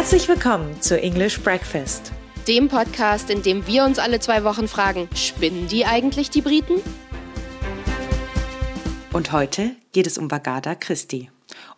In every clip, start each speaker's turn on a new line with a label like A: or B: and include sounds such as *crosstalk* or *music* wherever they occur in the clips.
A: Herzlich willkommen zu English Breakfast,
B: dem Podcast, in dem wir uns alle zwei Wochen fragen, spinnen die eigentlich die Briten?
A: Und heute geht es um Vagada Christi.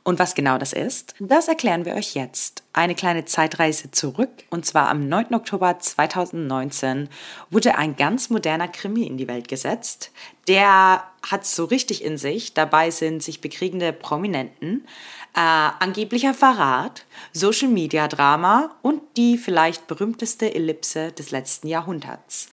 A: Und was genau das ist, das erklären wir euch jetzt. Eine kleine Zeitreise zurück, und zwar am 9. Oktober 2019 wurde ein ganz moderner Krimi in die Welt gesetzt. Der hat so richtig in sich. Dabei sind sich bekriegende Prominenten, äh, angeblicher Verrat, Social Media Drama und die vielleicht berühmteste Ellipse des letzten Jahrhunderts.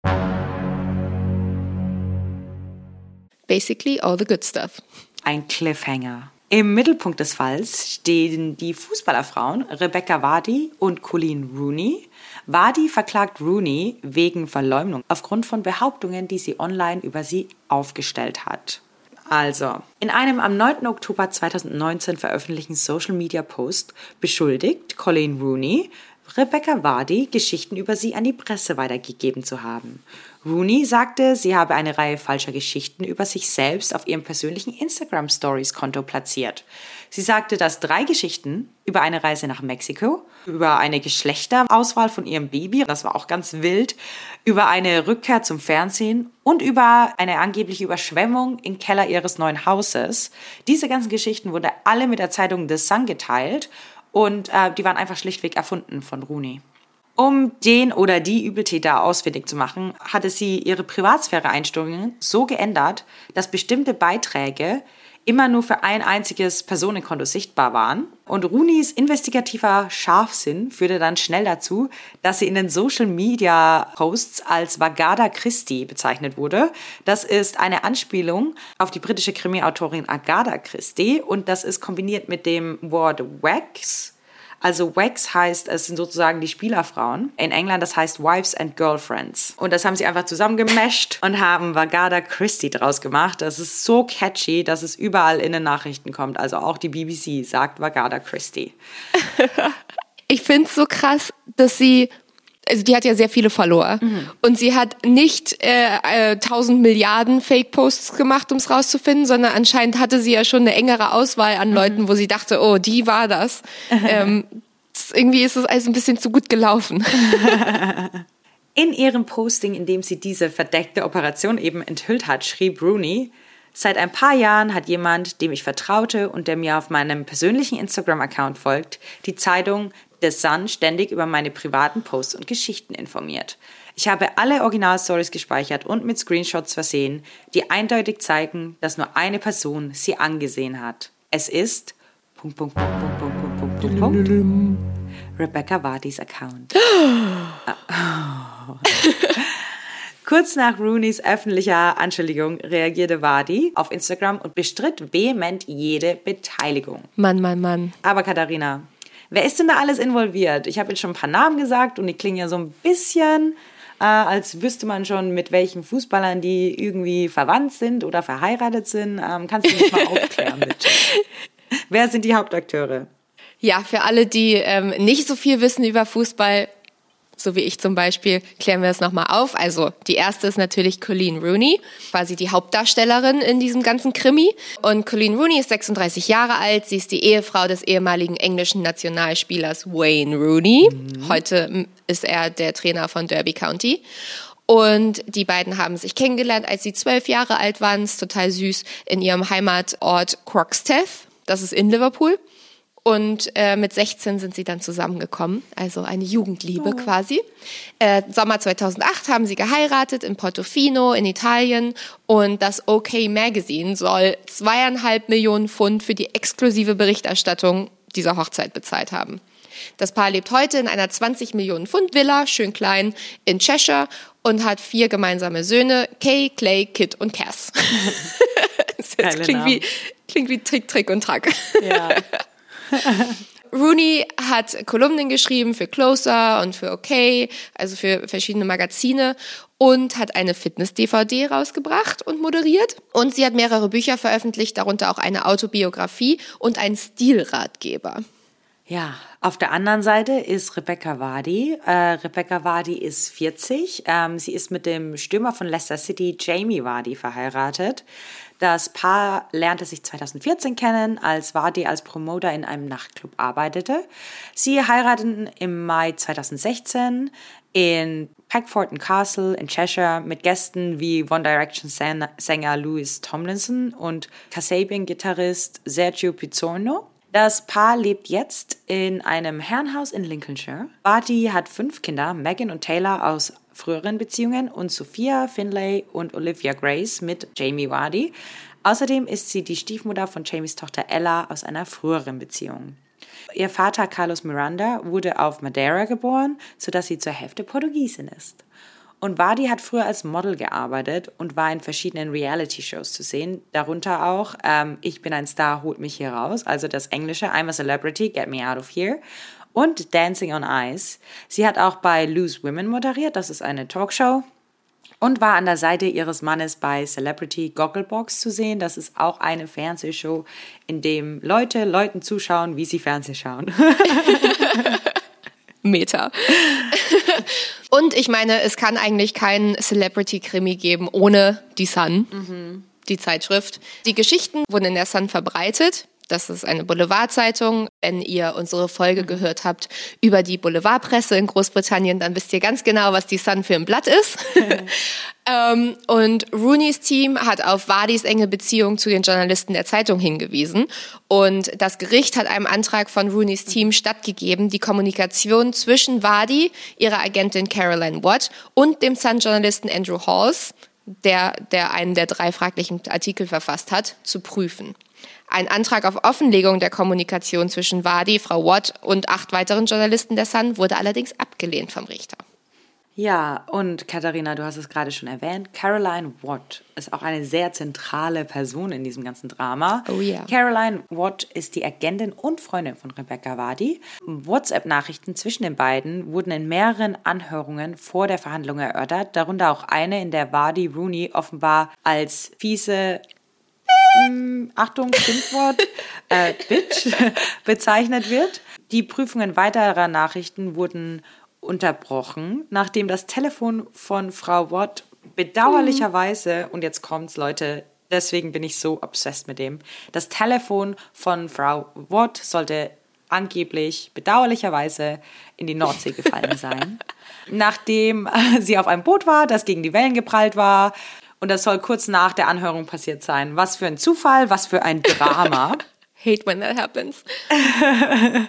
B: Basically all the good stuff.
A: Ein Cliffhanger. Im Mittelpunkt des Falls stehen die Fußballerfrauen Rebecca Vardy und Colleen Rooney. Vardy verklagt Rooney wegen Verleumdung aufgrund von Behauptungen, die sie online über sie aufgestellt hat. Also, in einem am 9. Oktober 2019 veröffentlichten Social Media Post beschuldigt Colleen Rooney, Rebecca Vardy Geschichten über sie an die Presse weitergegeben zu haben. Rooney sagte, sie habe eine Reihe falscher Geschichten über sich selbst auf ihrem persönlichen Instagram Stories Konto platziert. Sie sagte, dass drei Geschichten über eine Reise nach Mexiko, über eine Geschlechterauswahl von ihrem Baby, das war auch ganz wild, über eine Rückkehr zum Fernsehen und über eine angebliche Überschwemmung im Keller ihres neuen Hauses. Diese ganzen Geschichten wurden alle mit der Zeitung The Sun geteilt und äh, die waren einfach schlichtweg erfunden von Rooney. Um den oder die Übeltäter ausfindig zu machen, hatte sie ihre Privatsphäre-Einstellungen so geändert, dass bestimmte Beiträge immer nur für ein einziges Personenkonto sichtbar waren. Und Runis investigativer Scharfsinn führte dann schnell dazu, dass sie in den Social Media Posts als Vagada Christie bezeichnet wurde. Das ist eine Anspielung auf die britische Krimi-Autorin Agatha Christie und das ist kombiniert mit dem Wort Wax also Wax heißt, es sind sozusagen die Spielerfrauen. In England, das heißt Wives and Girlfriends. Und das haben sie einfach zusammengemischt und haben Vagada Christie draus gemacht. Das ist so catchy, dass es überall in den Nachrichten kommt. Also auch die BBC sagt Vagada Christie. *laughs*
B: ich finde es so krass, dass sie also die hat ja sehr viele Follower mhm. und sie hat nicht äh, äh, 1000 Milliarden Fake-Posts gemacht, um es rauszufinden, sondern anscheinend hatte sie ja schon eine engere Auswahl an mhm. Leuten, wo sie dachte, oh, die war das. *laughs* ähm, irgendwie ist es alles ein bisschen zu gut gelaufen. *laughs*
A: In ihrem Posting, in dem sie diese verdeckte Operation eben enthüllt hat, schrieb Rooney, Seit ein paar Jahren hat jemand, dem ich vertraute und der mir auf meinem persönlichen Instagram-Account folgt, die Zeitung The Sun ständig über meine privaten Posts und Geschichten informiert. Ich habe alle Original-Stories gespeichert und mit Screenshots versehen, die eindeutig zeigen, dass nur eine Person sie angesehen hat. Es ist Punkt, Punkt, Punkt, Punkt, Punkt, Punkt, Punkt, Punkt. Rebecca Wadis Account. *gasps* Kurz nach Rooneys öffentlicher Anschuldigung reagierte Wadi auf Instagram und bestritt vehement jede Beteiligung.
B: Mann, Mann, Mann.
A: Aber Katharina, wer ist denn da alles involviert? Ich habe jetzt schon ein paar Namen gesagt und die klingen ja so ein bisschen, äh, als wüsste man schon, mit welchen Fußballern die irgendwie verwandt sind oder verheiratet sind. Ähm, kannst du mich mal *laughs* aufklären, bitte? Wer sind die Hauptakteure?
B: Ja, für alle, die ähm, nicht so viel wissen über Fußball, so wie ich zum Beispiel, klären wir es nochmal auf. Also die erste ist natürlich Colleen Rooney, quasi die Hauptdarstellerin in diesem ganzen Krimi. Und Colleen Rooney ist 36 Jahre alt. Sie ist die Ehefrau des ehemaligen englischen Nationalspielers Wayne Rooney. Mhm. Heute ist er der Trainer von Derby County. Und die beiden haben sich kennengelernt, als sie zwölf Jahre alt waren. Das ist total süß in ihrem Heimatort Croxteth. Das ist in Liverpool. Und äh, mit 16 sind sie dann zusammengekommen, also eine Jugendliebe oh. quasi. Äh, Sommer 2008 haben sie geheiratet in Portofino in Italien und das OK Magazine soll zweieinhalb Millionen Pfund für die exklusive Berichterstattung dieser Hochzeit bezahlt haben. Das Paar lebt heute in einer 20 Millionen Pfund Villa, schön klein, in Cheshire und hat vier gemeinsame Söhne, Kay, Clay, Kit und Cass. *laughs* das klingt wie, klingt wie Trick, Trick und Track. Ja. *laughs* *laughs* Rooney hat Kolumnen geschrieben für Closer und für OK, also für verschiedene Magazine und hat eine Fitness-DVD rausgebracht und moderiert. Und sie hat mehrere Bücher veröffentlicht, darunter auch eine Autobiografie und einen Stilratgeber.
A: Ja, auf der anderen Seite ist Rebecca Vardy. Äh, Rebecca Vardy ist 40. Ähm, sie ist mit dem Stürmer von Leicester City, Jamie Vardy, verheiratet. Das Paar lernte sich 2014 kennen, als Vardy als Promoter in einem Nachtclub arbeitete. Sie heirateten im Mai 2016 in Peckforton Castle in Cheshire mit Gästen wie One Direction Sänger Louis Tomlinson und Kasabian-Gitarrist Sergio Pizzorno. Das Paar lebt jetzt in einem Herrenhaus in Lincolnshire. Barty hat fünf Kinder, Megan und Taylor aus früheren Beziehungen und Sophia, Finlay und Olivia Grace mit Jamie Vardy. Außerdem ist sie die Stiefmutter von Jamies Tochter Ella aus einer früheren Beziehung. Ihr Vater Carlos Miranda wurde auf Madeira geboren, sodass sie zur Hälfte Portugiesin ist. Und Wadi hat früher als Model gearbeitet und war in verschiedenen Reality-Shows zu sehen, darunter auch ähm, Ich bin ein Star, holt mich hier raus, also das englische I'm a Celebrity, get me out of here und Dancing on Ice. Sie hat auch bei Loose Women moderiert, das ist eine Talkshow und war an der Seite ihres Mannes bei Celebrity Gogglebox zu sehen. Das ist auch eine Fernsehshow, in dem Leute Leuten zuschauen, wie sie Fernseh schauen. *laughs*
B: Meta. Und ich meine, es kann eigentlich keinen Celebrity-Krimi geben ohne die Sun, mhm. die Zeitschrift. Die Geschichten wurden in der Sun verbreitet. Das ist eine Boulevardzeitung. Wenn ihr unsere Folge gehört habt über die Boulevardpresse in Großbritannien, dann wisst ihr ganz genau, was die Sun für ein Blatt ist. *laughs* *laughs* ähm, und Rooneys Team hat auf Wadis enge Beziehung zu den Journalisten der Zeitung hingewiesen. Und das Gericht hat einem Antrag von Rooneys Team stattgegeben, die Kommunikation zwischen Wadi, ihrer Agentin Caroline Watt und dem Sun-Journalisten Andrew Halls, der, der einen der drei fraglichen Artikel verfasst hat, zu prüfen. Ein Antrag auf Offenlegung der Kommunikation zwischen Wadi, Frau Watt und acht weiteren Journalisten der Sun wurde allerdings abgelehnt vom Richter.
A: Ja, und Katharina, du hast es gerade schon erwähnt, Caroline Watt ist auch eine sehr zentrale Person in diesem ganzen Drama.
B: Oh ja.
A: Caroline Watt ist die Agentin und Freundin von Rebecca Wadi. WhatsApp-Nachrichten zwischen den beiden wurden in mehreren Anhörungen vor der Verhandlung erörtert, darunter auch eine, in der Wadi Rooney offenbar als fiese ähm, Achtung, Schimpfwort, *laughs* äh, Bitch *laughs* bezeichnet wird. Die Prüfungen weiterer Nachrichten wurden unterbrochen, nachdem das Telefon von Frau Watt bedauerlicherweise, und jetzt kommt's, Leute, deswegen bin ich so obsessed mit dem, das Telefon von Frau Watt sollte angeblich bedauerlicherweise in die Nordsee gefallen sein. *laughs* Nachdem sie auf einem Boot war, das gegen die Wellen geprallt war, und das soll kurz nach der Anhörung passiert sein. Was für ein Zufall, was für ein Drama. *laughs*
B: Hate when that happens. *laughs*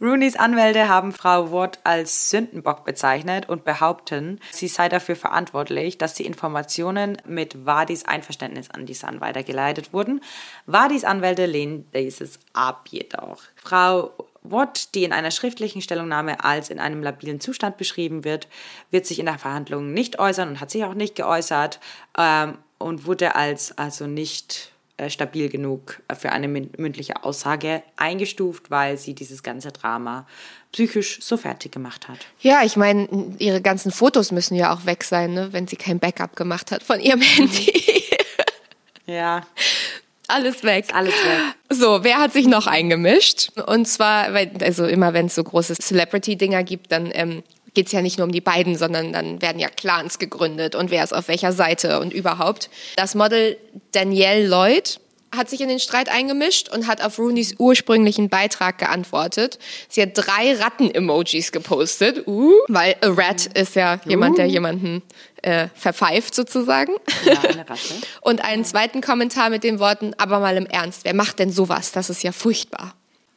A: Rooneys Anwälte haben Frau Watt als Sündenbock bezeichnet und behaupten, sie sei dafür verantwortlich, dass die Informationen mit Wadis Einverständnis an die Sun weitergeleitet wurden. Wadis Anwälte lehnen dieses ab jedoch. Frau Watt, die in einer schriftlichen Stellungnahme als in einem labilen Zustand beschrieben wird, wird sich in der Verhandlung nicht äußern und hat sich auch nicht geäußert ähm, und wurde als also nicht stabil genug für eine mündliche Aussage eingestuft, weil sie dieses ganze Drama psychisch so fertig gemacht hat.
B: Ja, ich meine, ihre ganzen Fotos müssen ja auch weg sein, ne, wenn sie kein Backup gemacht hat von ihrem Handy. *laughs*
A: ja.
B: Alles weg.
A: Alles weg.
B: So, wer hat sich noch eingemischt? Und zwar, weil, also immer wenn es so große Celebrity-Dinger gibt, dann ähm, geht es ja nicht nur um die beiden, sondern dann werden ja Clans gegründet und wer ist auf welcher Seite und überhaupt. Das Model Danielle Lloyd hat sich in den Streit eingemischt und hat auf Rooneys ursprünglichen Beitrag geantwortet. Sie hat drei Ratten-Emojis gepostet, uh, weil a rat ist ja jemand, der uh. jemanden äh, verpfeift sozusagen.
A: Ja, eine Ratte. *laughs*
B: und einen zweiten Kommentar mit den Worten, aber mal im Ernst, wer macht denn sowas? Das ist ja furchtbar.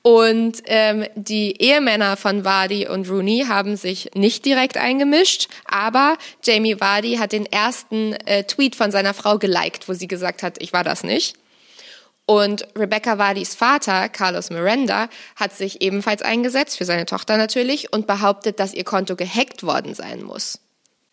B: Und ähm, die Ehemänner von Vardy und Rooney haben sich nicht direkt eingemischt, aber Jamie Vardy hat den ersten äh, Tweet von seiner Frau geliked, wo sie gesagt hat, ich war das nicht. Und Rebecca Vardys Vater, Carlos Miranda, hat sich ebenfalls eingesetzt, für seine Tochter natürlich, und behauptet, dass ihr Konto gehackt worden sein muss.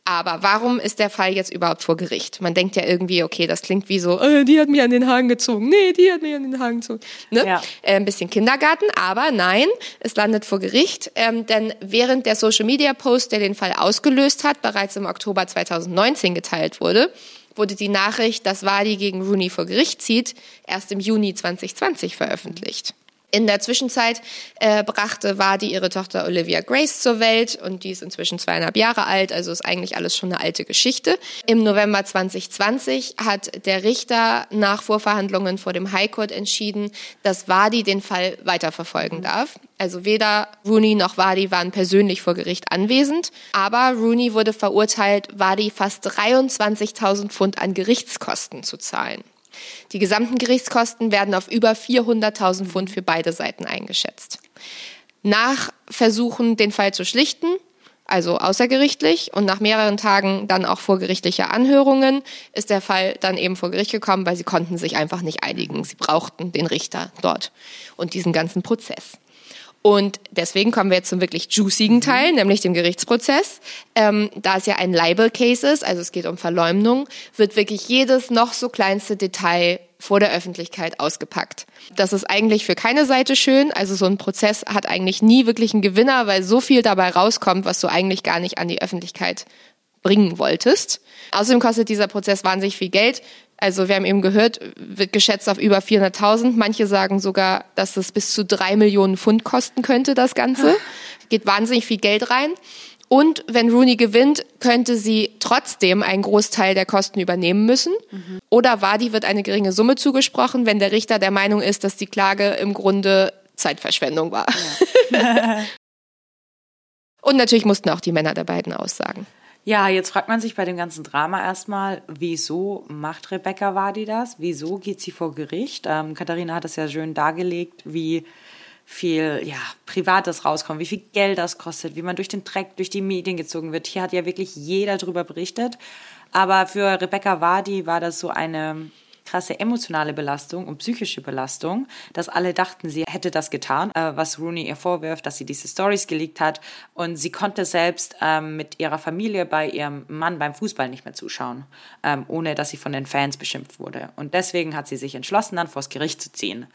B: Aber warum ist der Fall jetzt überhaupt vor Gericht? Man denkt ja irgendwie, okay, das klingt wie so, äh, die hat mich an den Haaren gezogen, nee, die hat mich an den Haaren gezogen. Ne? Ja. Äh, ein bisschen Kindergarten, aber nein, es landet vor Gericht, ähm, denn während der Social Media Post, der den Fall ausgelöst hat, bereits im Oktober 2019 geteilt wurde, wurde die Nachricht, dass Wadi gegen Rooney vor Gericht zieht, erst im Juni 2020 veröffentlicht. In der Zwischenzeit äh, brachte Wadi ihre Tochter Olivia Grace zur Welt und die ist inzwischen zweieinhalb Jahre alt, also ist eigentlich alles schon eine alte Geschichte. Im November 2020 hat der Richter nach Vorverhandlungen vor dem High Court entschieden, dass Wadi den Fall weiterverfolgen darf. Also weder Rooney noch Wadi waren persönlich vor Gericht anwesend, aber Rooney wurde verurteilt, Wadi fast 23.000 Pfund an Gerichtskosten zu zahlen. Die gesamten Gerichtskosten werden auf über 400.000 Pfund für beide Seiten eingeschätzt. Nach Versuchen, den Fall zu schlichten, also außergerichtlich und nach mehreren Tagen dann auch vorgerichtlicher Anhörungen, ist der Fall dann eben vor Gericht gekommen, weil sie konnten sich einfach nicht einigen. Sie brauchten den Richter dort und diesen ganzen Prozess. Und deswegen kommen wir jetzt zum wirklich juicigen Teil, nämlich dem Gerichtsprozess. Ähm, da es ja ein Libel-Case ist, also es geht um Verleumdung, wird wirklich jedes noch so kleinste Detail vor der Öffentlichkeit ausgepackt. Das ist eigentlich für keine Seite schön. Also so ein Prozess hat eigentlich nie wirklich einen Gewinner, weil so viel dabei rauskommt, was du eigentlich gar nicht an die Öffentlichkeit bringen wolltest. Außerdem kostet dieser Prozess wahnsinnig viel Geld. Also wir haben eben gehört, wird geschätzt auf über 400.000. Manche sagen sogar, dass es bis zu drei Millionen Pfund kosten könnte, das Ganze. Geht wahnsinnig viel Geld rein. Und wenn Rooney gewinnt, könnte sie trotzdem einen Großteil der Kosten übernehmen müssen. Mhm. Oder Wadi wird eine geringe Summe zugesprochen, wenn der Richter der Meinung ist, dass die Klage im Grunde Zeitverschwendung war. Ja. *laughs* *laughs* Und natürlich mussten auch die Männer der beiden aussagen.
A: Ja, jetzt fragt man sich bei dem ganzen Drama erstmal, wieso macht Rebecca Wadi das? Wieso geht sie vor Gericht? Ähm, Katharina hat es ja schön dargelegt, wie viel ja, Privates rauskommt, wie viel Geld das kostet, wie man durch den Dreck, durch die Medien gezogen wird. Hier hat ja wirklich jeder drüber berichtet. Aber für Rebecca Wadi war das so eine krasse emotionale Belastung und psychische Belastung, dass alle dachten, sie hätte das getan, äh, was Rooney ihr vorwirft, dass sie diese Stories geleakt hat und sie konnte selbst ähm, mit ihrer Familie bei ihrem Mann beim Fußball nicht mehr zuschauen, ähm, ohne dass sie von den Fans beschimpft wurde. Und deswegen hat sie sich entschlossen, dann vors Gericht zu ziehen.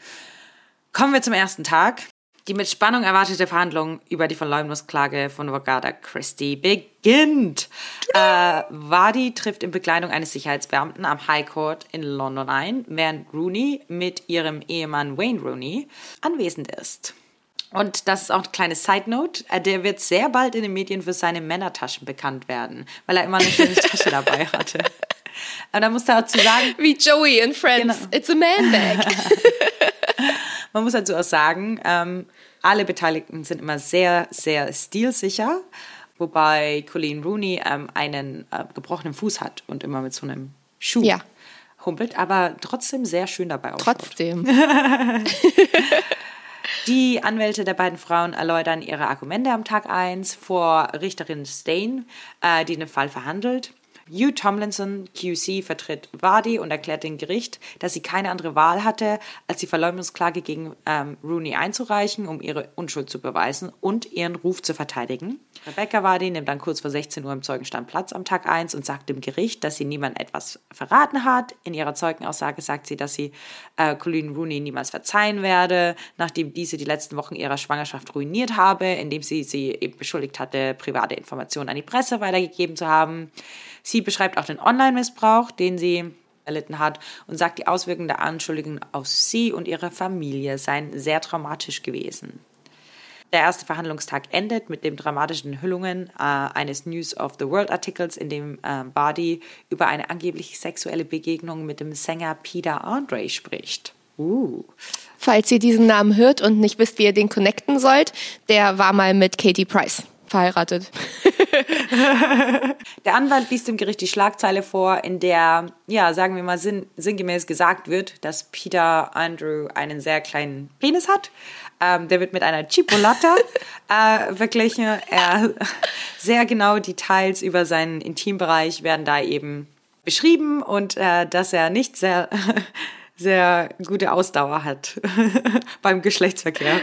A: Kommen wir zum ersten Tag. Die mit Spannung erwartete Verhandlung über die Verleumdungsklage von Vogada Christie beginnt. Äh, Wadi trifft in Begleitung eines Sicherheitsbeamten am High Court in London ein, während Rooney mit ihrem Ehemann Wayne Rooney anwesend ist. Und das ist auch eine kleine Side Note. Äh, der wird sehr bald in den Medien für seine Männertaschen bekannt werden, weil er immer eine schöne Tasche *laughs* dabei hatte. Aber da muss er dazu sagen.
B: Wie Joey in Friends. Genau. It's a man bag. *laughs*
A: Man muss dazu auch sagen, ähm, alle Beteiligten sind immer sehr, sehr stilsicher, wobei Colleen Rooney ähm, einen äh, gebrochenen Fuß hat und immer mit so einem Schuh ja. humpelt, aber trotzdem sehr schön dabei
B: ausschaut. Trotzdem. *laughs*
A: Die Anwälte der beiden Frauen erläutern ihre Argumente am Tag 1 vor Richterin Stain, äh, die den Fall verhandelt. Hugh Tomlinson, QC, vertritt Wadi und erklärt dem Gericht, dass sie keine andere Wahl hatte, als die Verleumdungsklage gegen ähm, Rooney einzureichen, um ihre Unschuld zu beweisen und ihren Ruf zu verteidigen. Rebecca Wadi nimmt dann kurz vor 16 Uhr im Zeugenstand Platz am Tag 1 und sagt dem Gericht, dass sie niemand etwas verraten hat. In ihrer Zeugenaussage sagt sie, dass sie äh, Colleen Rooney niemals verzeihen werde, nachdem diese die letzten Wochen ihrer Schwangerschaft ruiniert habe, indem sie sie eben beschuldigt hatte, private Informationen an die Presse weitergegeben zu haben. Sie beschreibt auch den Online-Missbrauch, den sie erlitten hat und sagt, die Auswirkungen der Anschuldigungen auf sie und ihre Familie seien sehr traumatisch gewesen. Der erste Verhandlungstag endet mit den dramatischen Enthüllungen äh, eines News of the World Artikels, in dem äh, Bardi über eine angeblich sexuelle Begegnung mit dem Sänger Peter Andre spricht. Uh.
B: Falls ihr diesen Namen hört und nicht wisst, wie ihr den connecten sollt, der war mal mit Katie Price verheiratet. *laughs*
A: der Anwalt liest dem Gericht die Schlagzeile vor, in der, ja, sagen wir mal sinn, sinngemäß gesagt wird, dass Peter Andrew einen sehr kleinen Penis hat. Ähm, der wird mit einer Chipolata *laughs* äh, verglichen. Er, *laughs* sehr genau Details über seinen Intimbereich werden da eben beschrieben und äh, dass er nicht sehr sehr gute Ausdauer hat beim Geschlechtsverkehr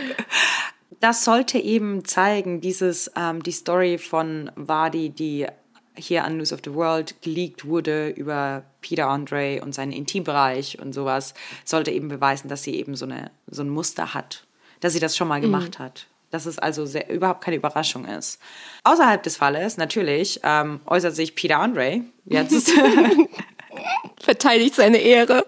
A: das sollte eben zeigen, dieses, ähm, die Story von Wadi, die hier an News of the World geleakt wurde über Peter Andre und seinen Intimbereich und sowas, sollte eben beweisen, dass sie eben so, eine, so ein Muster hat, dass sie das schon mal mhm. gemacht hat. Dass es also sehr, überhaupt keine Überraschung ist. Außerhalb des Falles, natürlich, ähm, äußert sich Peter Andre jetzt. *laughs* *laughs*
B: Verteidigt seine Ehre.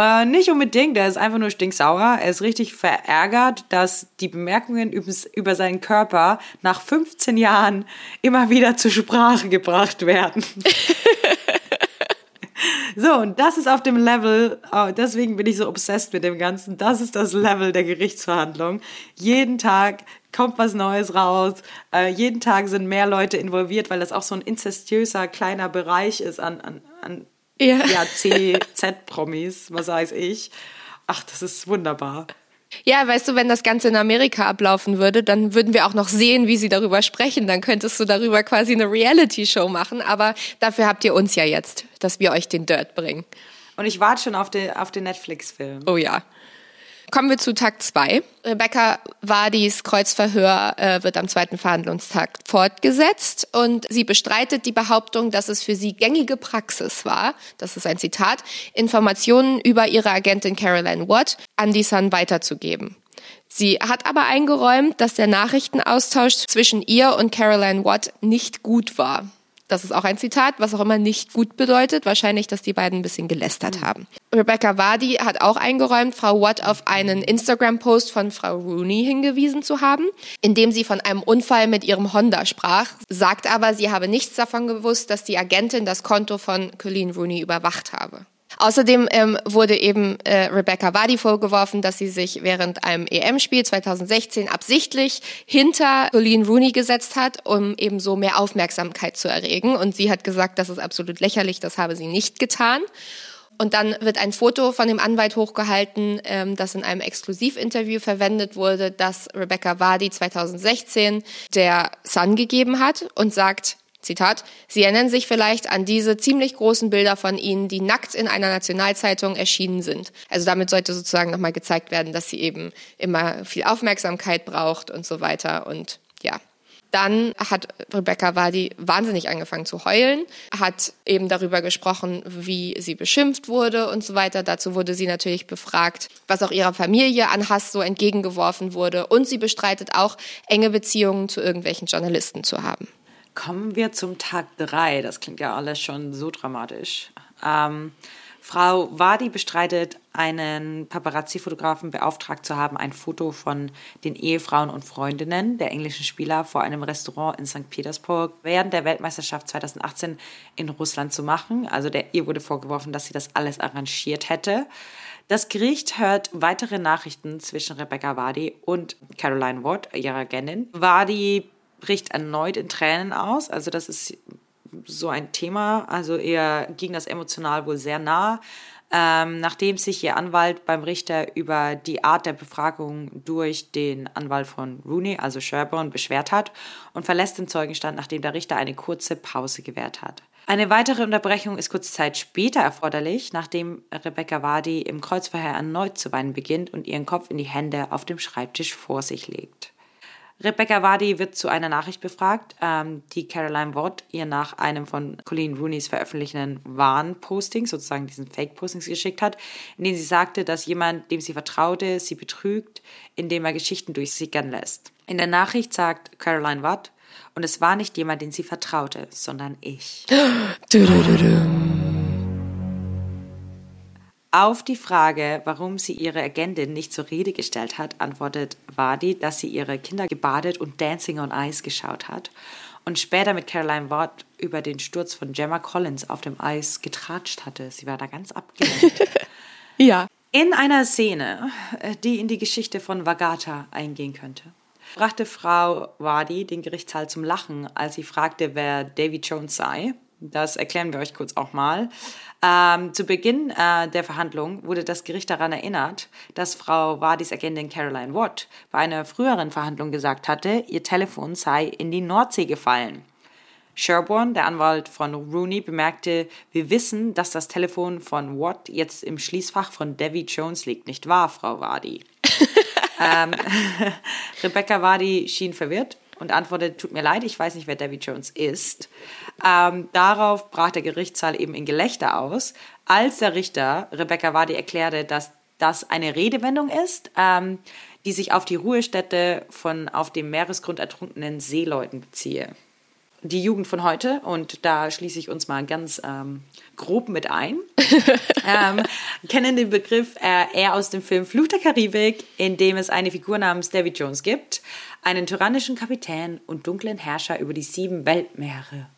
A: Äh, nicht unbedingt, er ist einfach nur stinksauer. Er ist richtig verärgert, dass die Bemerkungen über seinen Körper nach 15 Jahren immer wieder zur Sprache gebracht werden. *laughs* So, und das ist auf dem Level, oh, deswegen bin ich so obsessed mit dem Ganzen. Das ist das Level der Gerichtsverhandlung. Jeden Tag kommt was Neues raus. Äh, jeden Tag sind mehr Leute involviert, weil das auch so ein inzestiöser kleiner Bereich ist an, an, an ja. ja C, Z-Promis, was weiß ich. Ach, das ist wunderbar.
B: Ja, weißt du, wenn das Ganze in Amerika ablaufen würde, dann würden wir auch noch sehen, wie sie darüber sprechen. Dann könntest du darüber quasi eine Reality-Show machen. Aber dafür habt ihr uns ja jetzt, dass wir euch den Dirt bringen.
A: Und ich warte schon auf den, auf den Netflix-Film.
B: Oh ja. Kommen wir zu Tag zwei. Rebecca Wadis Kreuzverhör äh, wird am zweiten Verhandlungstag fortgesetzt und sie bestreitet die Behauptung, dass es für sie gängige Praxis war, das ist ein Zitat, Informationen über ihre Agentin Caroline Watt an die Sun weiterzugeben. Sie hat aber eingeräumt, dass der Nachrichtenaustausch zwischen ihr und Caroline Watt nicht gut war. Das ist auch ein Zitat, was auch immer nicht gut bedeutet. Wahrscheinlich, dass die beiden ein bisschen gelästert mhm. haben. Rebecca Wadi hat auch eingeräumt, Frau Watt auf einen Instagram-Post von Frau Rooney hingewiesen zu haben, in dem sie von einem Unfall mit ihrem Honda sprach, sagt aber, sie habe nichts davon gewusst, dass die Agentin das Konto von Colleen Rooney überwacht habe. Außerdem ähm, wurde eben äh, Rebecca Wadi vorgeworfen, dass sie sich während einem EM-Spiel 2016 absichtlich hinter Colleen Rooney gesetzt hat, um eben so mehr Aufmerksamkeit zu erregen. Und sie hat gesagt, das ist absolut lächerlich, das habe sie nicht getan. Und dann wird ein Foto von dem Anwalt hochgehalten, ähm, das in einem Exklusivinterview verwendet wurde, das Rebecca Wadi 2016 der Sun gegeben hat und sagt, Zitat, Sie erinnern sich vielleicht an diese ziemlich großen Bilder von Ihnen, die nackt in einer Nationalzeitung erschienen sind. Also damit sollte sozusagen nochmal gezeigt werden, dass sie eben immer viel Aufmerksamkeit braucht und so weiter. Und ja, dann hat Rebecca Wadi wahnsinnig angefangen zu heulen, hat eben darüber gesprochen, wie sie beschimpft wurde und so weiter. Dazu wurde sie natürlich befragt, was auch ihrer Familie an Hass so entgegengeworfen wurde. Und sie bestreitet auch, enge Beziehungen zu irgendwelchen Journalisten zu haben.
A: Kommen wir zum Tag 3. Das klingt ja alles schon so dramatisch. Ähm, Frau Wadi bestreitet, einen Paparazzi-Fotografen beauftragt zu haben, ein Foto von den Ehefrauen und Freundinnen der englischen Spieler vor einem Restaurant in St. Petersburg während der Weltmeisterschaft 2018 in Russland zu machen. Also der, ihr wurde vorgeworfen, dass sie das alles arrangiert hätte. Das Gericht hört weitere Nachrichten zwischen Rebecca Wadi und Caroline Watt, ihrer Agentin. Wadi bricht erneut in Tränen aus. Also das ist so ein Thema. Also ihr ging das emotional wohl sehr nah. Ähm, nachdem sich ihr Anwalt beim Richter über die Art der Befragung durch den Anwalt von Rooney, also Sherborne, beschwert hat und verlässt den Zeugenstand, nachdem der Richter eine kurze Pause gewährt hat. Eine weitere Unterbrechung ist kurze Zeit später erforderlich, nachdem Rebecca Wadi im Kreuzverhör erneut zu weinen beginnt und ihren Kopf in die Hände auf dem Schreibtisch vor sich legt. Rebecca Wadi wird zu einer Nachricht befragt, ähm, die Caroline Watt ihr nach einem von Colleen Rooneys veröffentlichten Warnposting, sozusagen diesen Fake-Postings geschickt hat, in dem sie sagte, dass jemand, dem sie vertraute, sie betrügt, indem er Geschichten durchsickern lässt. In der Nachricht sagt Caroline Watt, und es war nicht jemand, den sie vertraute, sondern ich. *gasps* Auf die Frage, warum sie ihre Agentin nicht zur Rede gestellt hat, antwortet Wadi, dass sie ihre Kinder gebadet und Dancing on Ice geschaut hat und später mit Caroline Watt über den Sturz von Gemma Collins auf dem Eis getratscht hatte. Sie war da ganz abgelenkt. *laughs*
B: ja.
A: In einer Szene, äh, die in die Geschichte von Vagata eingehen könnte, brachte Frau Wadi den Gerichtssaal zum Lachen, als sie fragte, wer Davy Jones sei. Das erklären wir euch kurz auch mal. Ähm, zu Beginn äh, der Verhandlung wurde das Gericht daran erinnert, dass Frau Wadis Agentin Caroline Watt bei einer früheren Verhandlung gesagt hatte, ihr Telefon sei in die Nordsee gefallen. Sherborne, der Anwalt von Rooney, bemerkte, wir wissen, dass das Telefon von Watt jetzt im Schließfach von Davy Jones liegt, nicht wahr, Frau Wadi? *laughs* ähm, *laughs* Rebecca Wadi schien verwirrt und antwortete, tut mir leid, ich weiß nicht, wer Davy Jones ist. Ähm, darauf brach der Gerichtssaal eben in Gelächter aus, als der Richter Rebecca Wadi erklärte, dass das eine Redewendung ist, ähm, die sich auf die Ruhestätte von auf dem Meeresgrund ertrunkenen Seeleuten beziehe. Die Jugend von heute und da schließe ich uns mal ganz ähm, grob mit ein. *laughs* ähm, kennen den Begriff äh, eher aus dem Film Fluch der Karibik, in dem es eine Figur namens Davy Jones gibt, einen tyrannischen Kapitän und dunklen Herrscher über die sieben Weltmeere.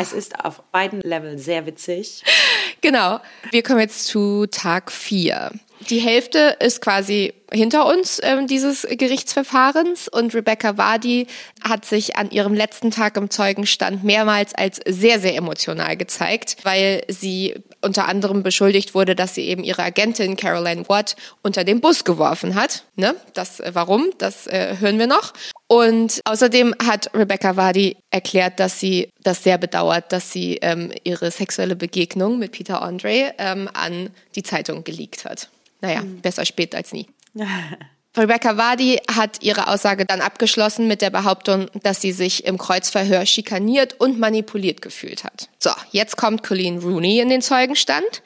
A: Es ist auf beiden Leveln sehr witzig. *laughs*
B: Genau. Wir kommen jetzt zu Tag 4. Die Hälfte ist quasi hinter uns ähm, dieses Gerichtsverfahrens und Rebecca Wadi hat sich an ihrem letzten Tag im Zeugenstand mehrmals als sehr, sehr emotional gezeigt, weil sie unter anderem beschuldigt wurde, dass sie eben ihre Agentin Caroline Watt unter den Bus geworfen hat. Ne? Das, äh, warum? Das äh, hören wir noch. Und außerdem hat Rebecca Wadi erklärt, dass sie das sehr bedauert, dass sie ähm, ihre sexuelle Begegnung mit Peter Andre ähm, an die Zeitung geleakt hat. Naja, mhm. besser spät als nie. *laughs* Rebecca Wadi hat ihre Aussage dann abgeschlossen mit der Behauptung, dass sie sich im Kreuzverhör schikaniert und manipuliert gefühlt hat. So, jetzt kommt Colleen Rooney in den Zeugenstand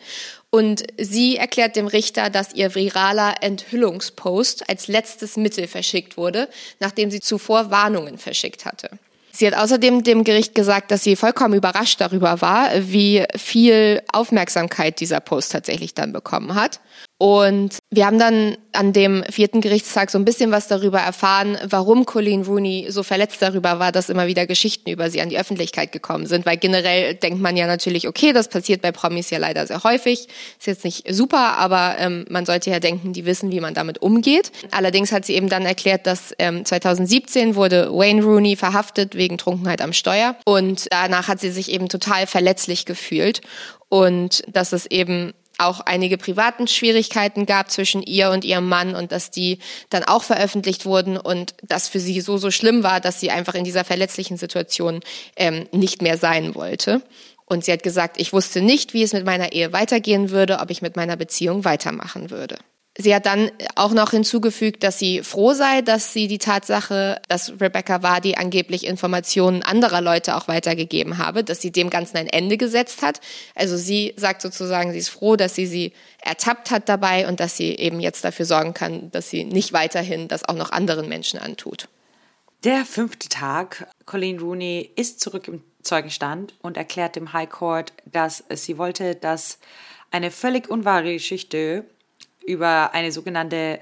B: und sie erklärt dem Richter, dass ihr viraler Enthüllungspost als letztes Mittel verschickt wurde, nachdem sie zuvor Warnungen verschickt hatte. Sie hat außerdem dem Gericht gesagt, dass sie vollkommen überrascht darüber war, wie viel Aufmerksamkeit dieser Post tatsächlich dann bekommen hat. Und wir haben dann an dem vierten Gerichtstag so ein bisschen was darüber erfahren, warum Colleen Rooney so verletzt darüber war, dass immer wieder Geschichten über sie an die Öffentlichkeit gekommen sind. Weil generell denkt man ja natürlich, okay, das passiert bei Promis ja leider sehr häufig. Ist jetzt nicht super, aber ähm, man sollte ja denken, die wissen, wie man damit umgeht. Allerdings hat sie eben dann erklärt, dass ähm, 2017 wurde Wayne Rooney verhaftet wegen Trunkenheit am Steuer. Und danach hat sie sich eben total verletzlich gefühlt. Und dass es eben auch einige privaten Schwierigkeiten gab zwischen ihr und ihrem Mann und dass die dann auch veröffentlicht wurden und das für sie so, so schlimm war, dass sie einfach in dieser verletzlichen Situation ähm, nicht mehr sein wollte. Und sie hat gesagt, ich wusste nicht, wie es mit meiner Ehe weitergehen würde, ob ich mit meiner Beziehung weitermachen würde. Sie hat dann auch noch hinzugefügt, dass sie froh sei, dass sie die Tatsache, dass Rebecca Wadi angeblich Informationen anderer Leute auch weitergegeben habe, dass sie dem Ganzen ein Ende gesetzt hat. Also sie sagt sozusagen, sie ist froh, dass sie sie ertappt hat dabei und dass sie eben jetzt dafür sorgen kann, dass sie nicht weiterhin das auch noch anderen Menschen antut.
A: Der fünfte Tag. Colleen Rooney ist zurück im Zeugenstand und erklärt dem High Court, dass sie wollte, dass eine völlig unwahre Geschichte über eine sogenannte,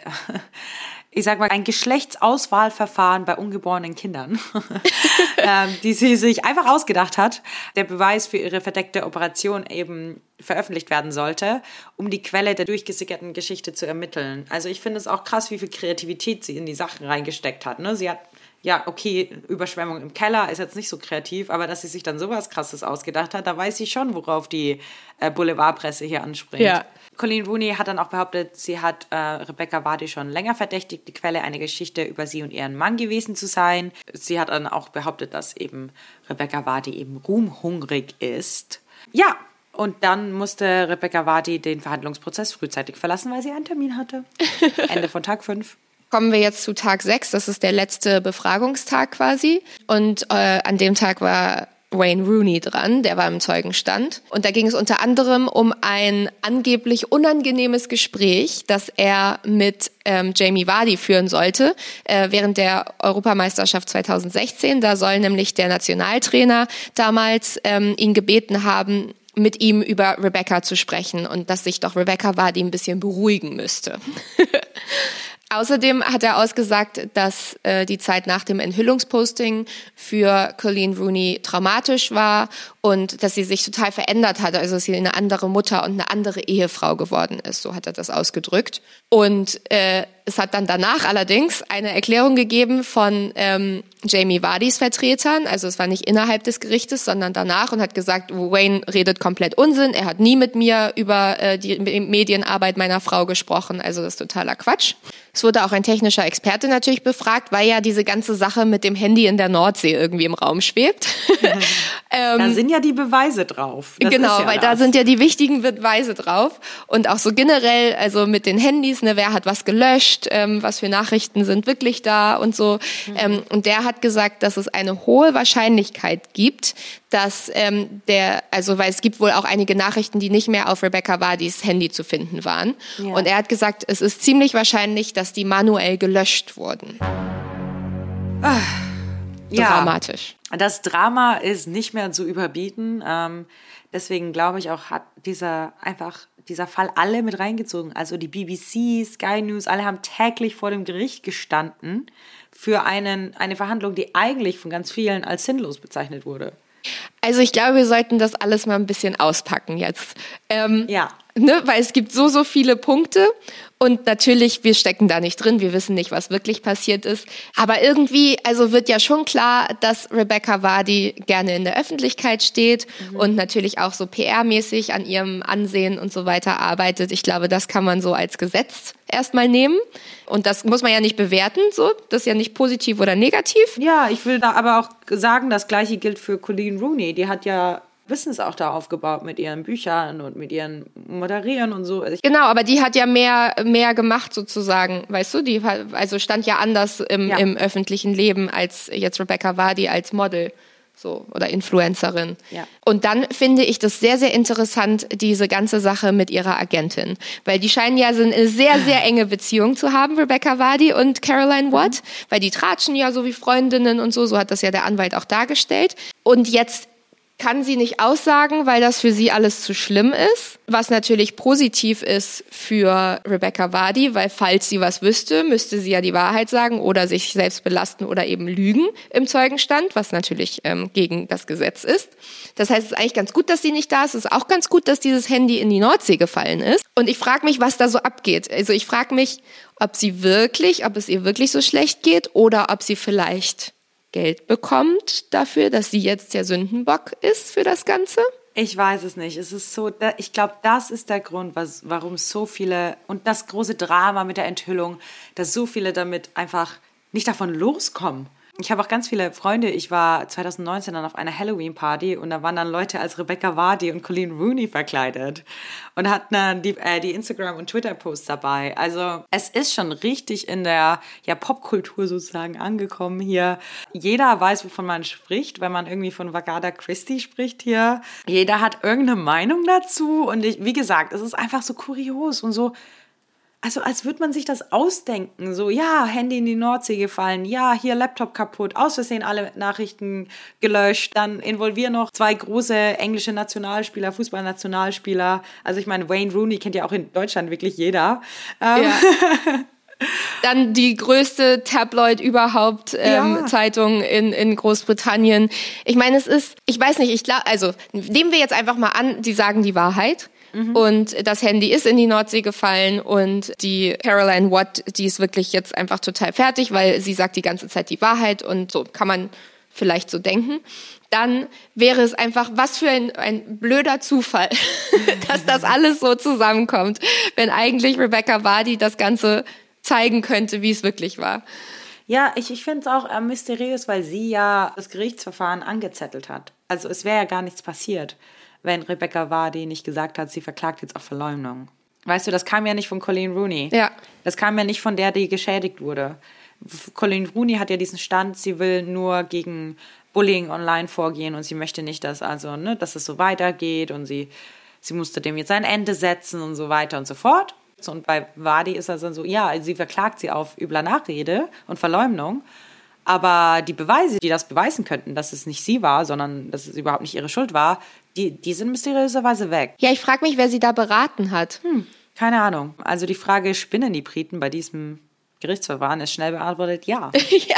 A: *laughs* ich sag mal, ein Geschlechtsauswahlverfahren bei ungeborenen Kindern, *laughs* ähm, die sie sich einfach ausgedacht hat, der Beweis für ihre verdeckte Operation eben veröffentlicht werden sollte, um die Quelle der durchgesickerten Geschichte zu ermitteln. Also ich finde es auch krass, wie viel Kreativität sie in die Sachen reingesteckt hat. Ne? Sie hat ja, okay, Überschwemmung im Keller ist jetzt nicht so kreativ, aber dass sie sich dann sowas Krasses ausgedacht hat, da weiß ich schon, worauf die äh, Boulevardpresse hier anspringt. Ja. Colleen Rooney hat dann auch behauptet, sie hat äh, Rebecca Wadi schon länger verdächtigt, die Quelle einer Geschichte über sie und ihren Mann gewesen zu sein. Sie hat dann auch behauptet, dass eben Rebecca Wadi eben ruhmhungrig ist. Ja, und dann musste Rebecca Wadi den Verhandlungsprozess frühzeitig verlassen, weil sie einen Termin hatte. *laughs* Ende von Tag 5
B: kommen wir jetzt zu Tag 6. Das ist der letzte Befragungstag quasi. Und äh, an dem Tag war Wayne Rooney dran, der war im Zeugenstand. Und da ging es unter anderem um ein angeblich unangenehmes Gespräch, das er mit ähm, Jamie Vardy führen sollte äh, während der Europameisterschaft 2016. Da soll nämlich der Nationaltrainer damals ähm, ihn gebeten haben, mit ihm über Rebecca zu sprechen und dass sich doch Rebecca Vardy ein bisschen beruhigen müsste. *laughs* Außerdem hat er ausgesagt, dass äh, die Zeit nach dem Enthüllungsposting für Colleen Rooney traumatisch war und dass sie sich total verändert hat, also dass sie eine andere Mutter und eine andere Ehefrau geworden ist. So hat er das ausgedrückt. Und äh, es hat dann danach allerdings eine Erklärung gegeben von ähm, Jamie Vardys Vertretern, also es war nicht innerhalb des Gerichtes, sondern danach und hat gesagt, Wayne redet komplett Unsinn, er hat nie mit mir über äh, die Medienarbeit meiner Frau gesprochen, also das ist totaler Quatsch. Es wurde auch ein technischer Experte natürlich befragt, weil ja diese ganze Sache mit dem Handy in der Nordsee irgendwie im Raum schwebt. *laughs*
A: ähm, ja die Beweise drauf.
B: Das genau, ja weil das. da sind ja die wichtigen Beweise drauf und auch so generell, also mit den Handys, ne, wer hat was gelöscht, ähm, was für Nachrichten sind wirklich da und so. Mhm. Ähm, und der hat gesagt, dass es eine hohe Wahrscheinlichkeit gibt, dass ähm, der, also weil es gibt wohl auch einige Nachrichten, die nicht mehr auf Rebecca Wadis Handy zu finden waren. Ja. Und er hat gesagt, es ist ziemlich wahrscheinlich, dass die manuell gelöscht wurden.
A: Ah,
B: Dramatisch.
A: Das Drama ist nicht mehr zu überbieten. Ähm, deswegen glaube ich auch, hat dieser einfach dieser Fall alle mit reingezogen. Also die BBC, Sky News, alle haben täglich vor dem Gericht gestanden für einen, eine Verhandlung, die eigentlich von ganz vielen als sinnlos bezeichnet wurde.
B: Also ich glaube, wir sollten das alles mal ein bisschen auspacken jetzt.
A: Ähm, ja.
B: Ne, weil es gibt so, so viele Punkte und natürlich, wir stecken da nicht drin, wir wissen nicht, was wirklich passiert ist. Aber irgendwie, also wird ja schon klar, dass Rebecca Vardy gerne in der Öffentlichkeit steht mhm. und natürlich auch so PR-mäßig an ihrem Ansehen und so weiter arbeitet. Ich glaube, das kann man so als Gesetz erstmal nehmen. Und das muss man ja nicht bewerten, so. Das ist ja nicht positiv oder negativ.
A: Ja, ich will da aber auch sagen, das Gleiche gilt für Colleen Rooney. Die hat ja Wissens auch da aufgebaut mit ihren Büchern und mit ihren Moderieren und so.
B: Also genau, aber die hat ja mehr, mehr gemacht sozusagen, weißt du? Die also stand ja anders im, ja. im öffentlichen Leben als jetzt Rebecca Vardy als Model so oder Influencerin.
A: Ja.
B: Und dann finde ich das sehr sehr interessant diese ganze Sache mit ihrer Agentin, weil die scheinen ja so eine sehr sehr enge Beziehung zu haben, Rebecca Vardy und Caroline Watt, mhm. weil die tratschen ja so wie Freundinnen und so, so hat das ja der Anwalt auch dargestellt. Und jetzt kann sie nicht aussagen, weil das für sie alles zu schlimm ist. Was natürlich positiv ist für Rebecca Vardy, weil falls sie was wüsste, müsste sie ja die Wahrheit sagen oder sich selbst belasten oder eben lügen im Zeugenstand, was natürlich ähm, gegen das Gesetz ist. Das heißt, es ist eigentlich ganz gut, dass sie nicht da ist. Es ist auch ganz gut, dass dieses Handy in die Nordsee gefallen ist. Und ich frage mich, was da so abgeht. Also ich frage mich, ob sie wirklich, ob es ihr wirklich so schlecht geht oder ob sie vielleicht Geld bekommt dafür, dass sie jetzt der Sündenbock ist für das Ganze?
A: Ich weiß es nicht. Es ist so, ich glaube, das ist der Grund, was, warum so viele und das große Drama mit der Enthüllung, dass so viele damit einfach nicht davon loskommen. Ich habe auch ganz viele Freunde. Ich war 2019 dann auf einer Halloween-Party und da waren dann Leute als Rebecca Vardy und Colleen Rooney verkleidet und hatten dann die, äh, die Instagram- und Twitter-Posts dabei. Also es ist schon richtig in der ja, Popkultur sozusagen angekommen hier. Jeder weiß, wovon man spricht, wenn man irgendwie von Vagada Christie spricht hier. Jeder hat irgendeine Meinung dazu und ich, wie gesagt, es ist einfach so kurios und so also als würde man sich das ausdenken. So, ja, Handy in die Nordsee gefallen, ja, hier Laptop kaputt, aus Versehen alle Nachrichten gelöscht, dann involvieren noch zwei große englische Nationalspieler, Fußballnationalspieler. Also ich meine, Wayne Rooney kennt ja auch in Deutschland wirklich jeder. Ähm, ja. *laughs*
B: Dann die größte Tabloid überhaupt ähm, ja. Zeitung in, in Großbritannien. Ich meine, es ist, ich weiß nicht, ich glaube, also nehmen wir jetzt einfach mal an, die sagen die Wahrheit. Mhm. Und das Handy ist in die Nordsee gefallen und die Caroline Watt, die ist wirklich jetzt einfach total fertig, weil sie sagt die ganze Zeit die Wahrheit und so kann man vielleicht so denken. Dann wäre es einfach, was für ein, ein blöder Zufall, *laughs* dass das alles so zusammenkommt, wenn eigentlich Rebecca Vardy das Ganze zeigen könnte, wie es wirklich war.
A: Ja, ich, ich finde es auch äh, mysteriös, weil sie ja das Gerichtsverfahren angezettelt hat. Also es wäre ja gar nichts passiert wenn Rebecca Vardy nicht gesagt hat, sie verklagt jetzt auf Verleumdung. Weißt du, das kam ja nicht von Colleen Rooney.
B: Ja.
A: Das kam ja nicht von der, die geschädigt wurde. Colleen Rooney hat ja diesen Stand, sie will nur gegen Bullying online vorgehen und sie möchte nicht, dass also, ne, dass es so weitergeht und sie, sie musste dem jetzt ein Ende setzen und so weiter und so fort. Und bei Wadi ist das dann so, ja, sie verklagt sie auf übler Nachrede und Verleumdung. Aber die Beweise, die das beweisen könnten, dass es nicht sie war, sondern dass es überhaupt nicht ihre Schuld war, die, die sind mysteriöserweise weg.
B: Ja, ich frage mich, wer sie da beraten hat.
A: Hm, keine Ahnung. Also die Frage, spinnen die Briten bei diesem Gerichtsverfahren, ist schnell beantwortet, ja. *laughs*
B: ja.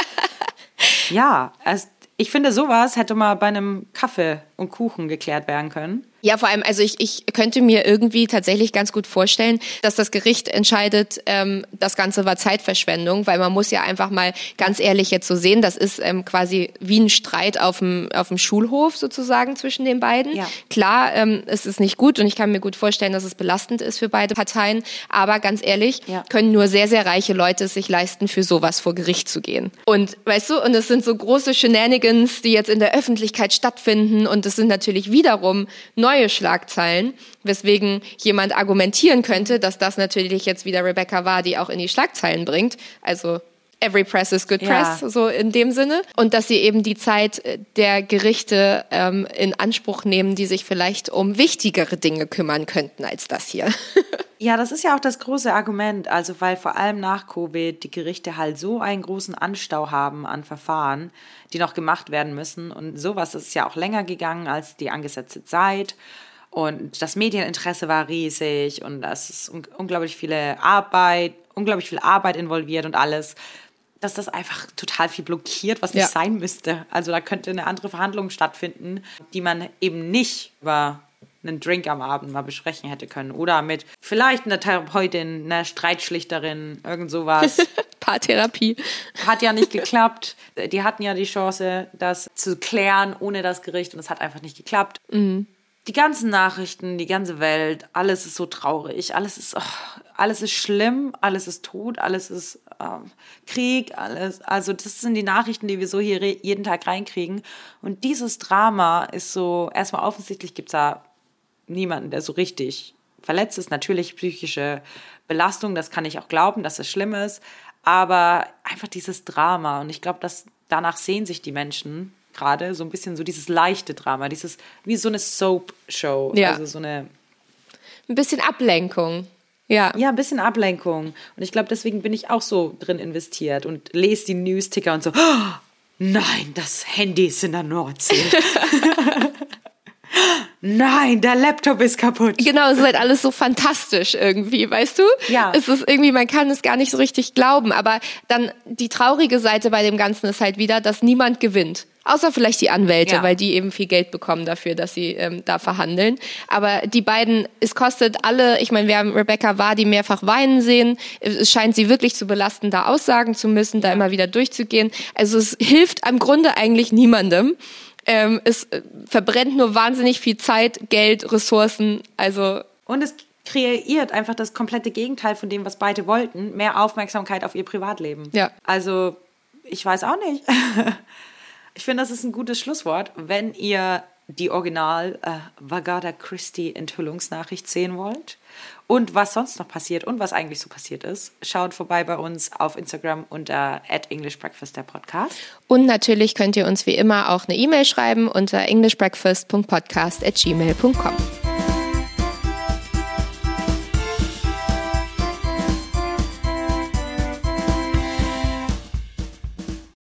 A: Ja, es, ich finde, sowas hätte mal bei einem Kaffee und Kuchen geklärt werden können.
B: Ja, vor allem, also ich, ich könnte mir irgendwie tatsächlich ganz gut vorstellen, dass das Gericht entscheidet, ähm, das Ganze war Zeitverschwendung, weil man muss ja einfach mal ganz ehrlich jetzt so sehen, das ist ähm, quasi wie ein Streit auf dem, auf dem Schulhof sozusagen zwischen den beiden.
A: Ja.
B: Klar, ähm, es ist nicht gut und ich kann mir gut vorstellen, dass es belastend ist für beide Parteien, aber ganz ehrlich, ja. können nur sehr, sehr reiche Leute es sich leisten, für sowas vor Gericht zu gehen. Und weißt du, und es sind so große Shenanigans, die jetzt in der Öffentlichkeit stattfinden und es sind natürlich wiederum neue neue Schlagzeilen, weswegen jemand argumentieren könnte, dass das natürlich jetzt wieder Rebecca Vardy auch in die Schlagzeilen bringt. Also Every Press is Good Press, ja. so in dem Sinne. Und dass sie eben die Zeit der Gerichte ähm, in Anspruch nehmen, die sich vielleicht um wichtigere Dinge kümmern könnten als das hier. *laughs*
A: Ja, das ist ja auch das große Argument. Also, weil vor allem nach Covid die Gerichte halt so einen großen Anstau haben an Verfahren, die noch gemacht werden müssen. Und sowas ist ja auch länger gegangen als die angesetzte Zeit. Und das Medieninteresse war riesig und es ist un unglaublich viele Arbeit, unglaublich viel Arbeit involviert und alles, dass das einfach total viel blockiert, was nicht ja. sein müsste. Also da könnte eine andere Verhandlung stattfinden, die man eben nicht über einen Drink am Abend mal besprechen hätte können. Oder mit vielleicht einer Therapeutin, einer Streitschlichterin, irgend sowas. *laughs*
B: Paartherapie.
A: Hat ja nicht geklappt. Die hatten ja die Chance, das zu klären ohne das Gericht und es hat einfach nicht geklappt. Mhm. Die ganzen Nachrichten, die ganze Welt, alles ist so traurig, alles ist, oh, alles ist schlimm, alles ist tot, alles ist ähm, Krieg, alles. Also das sind die Nachrichten, die wir so hier jeden Tag reinkriegen. Und dieses Drama ist so, erstmal offensichtlich gibt es da niemanden, der so richtig verletzt ist. Natürlich psychische Belastung, das kann ich auch glauben, dass das schlimm ist. Aber einfach dieses Drama. Und ich glaube, dass danach sehen sich die Menschen gerade so ein bisschen so dieses leichte Drama, dieses wie so eine Soap-Show. Ja. Also so eine.
B: Ein bisschen Ablenkung. Ja.
A: Ja, ein bisschen Ablenkung. Und ich glaube, deswegen bin ich auch so drin investiert und lese die News-Ticker und so, oh, nein, das Handy ist in der Nordsee. *laughs* *laughs* Nein, der Laptop ist kaputt.
B: Genau, es ist halt alles so fantastisch irgendwie, weißt du?
A: Ja.
B: Es ist irgendwie, man kann es gar nicht so richtig glauben. Aber dann die traurige Seite bei dem Ganzen ist halt wieder, dass niemand gewinnt. Außer vielleicht die Anwälte, ja. weil die eben viel Geld bekommen dafür, dass sie ähm, da verhandeln. Aber die beiden, es kostet alle, ich meine, wir haben Rebecca Wardy mehrfach weinen sehen. Es scheint sie wirklich zu belasten, da Aussagen zu müssen, da immer wieder durchzugehen. Also es hilft im Grunde eigentlich niemandem. Ähm, es äh, verbrennt nur wahnsinnig viel Zeit, Geld, Ressourcen. Also
A: und es kreiert einfach das komplette Gegenteil von dem, was beide wollten, mehr Aufmerksamkeit auf ihr Privatleben.
B: Ja.
A: Also ich weiß auch nicht. *laughs* ich finde, das ist ein gutes Schlusswort. Wenn ihr die Original äh, Vagada Christie Enthüllungsnachricht sehen wollt und was sonst noch passiert und was eigentlich so passiert ist, schaut vorbei bei uns auf Instagram unter at English Breakfast der Podcast.
B: Und natürlich könnt ihr uns wie immer auch eine E-Mail schreiben unter englishbreakfast.podcast at gmail.com.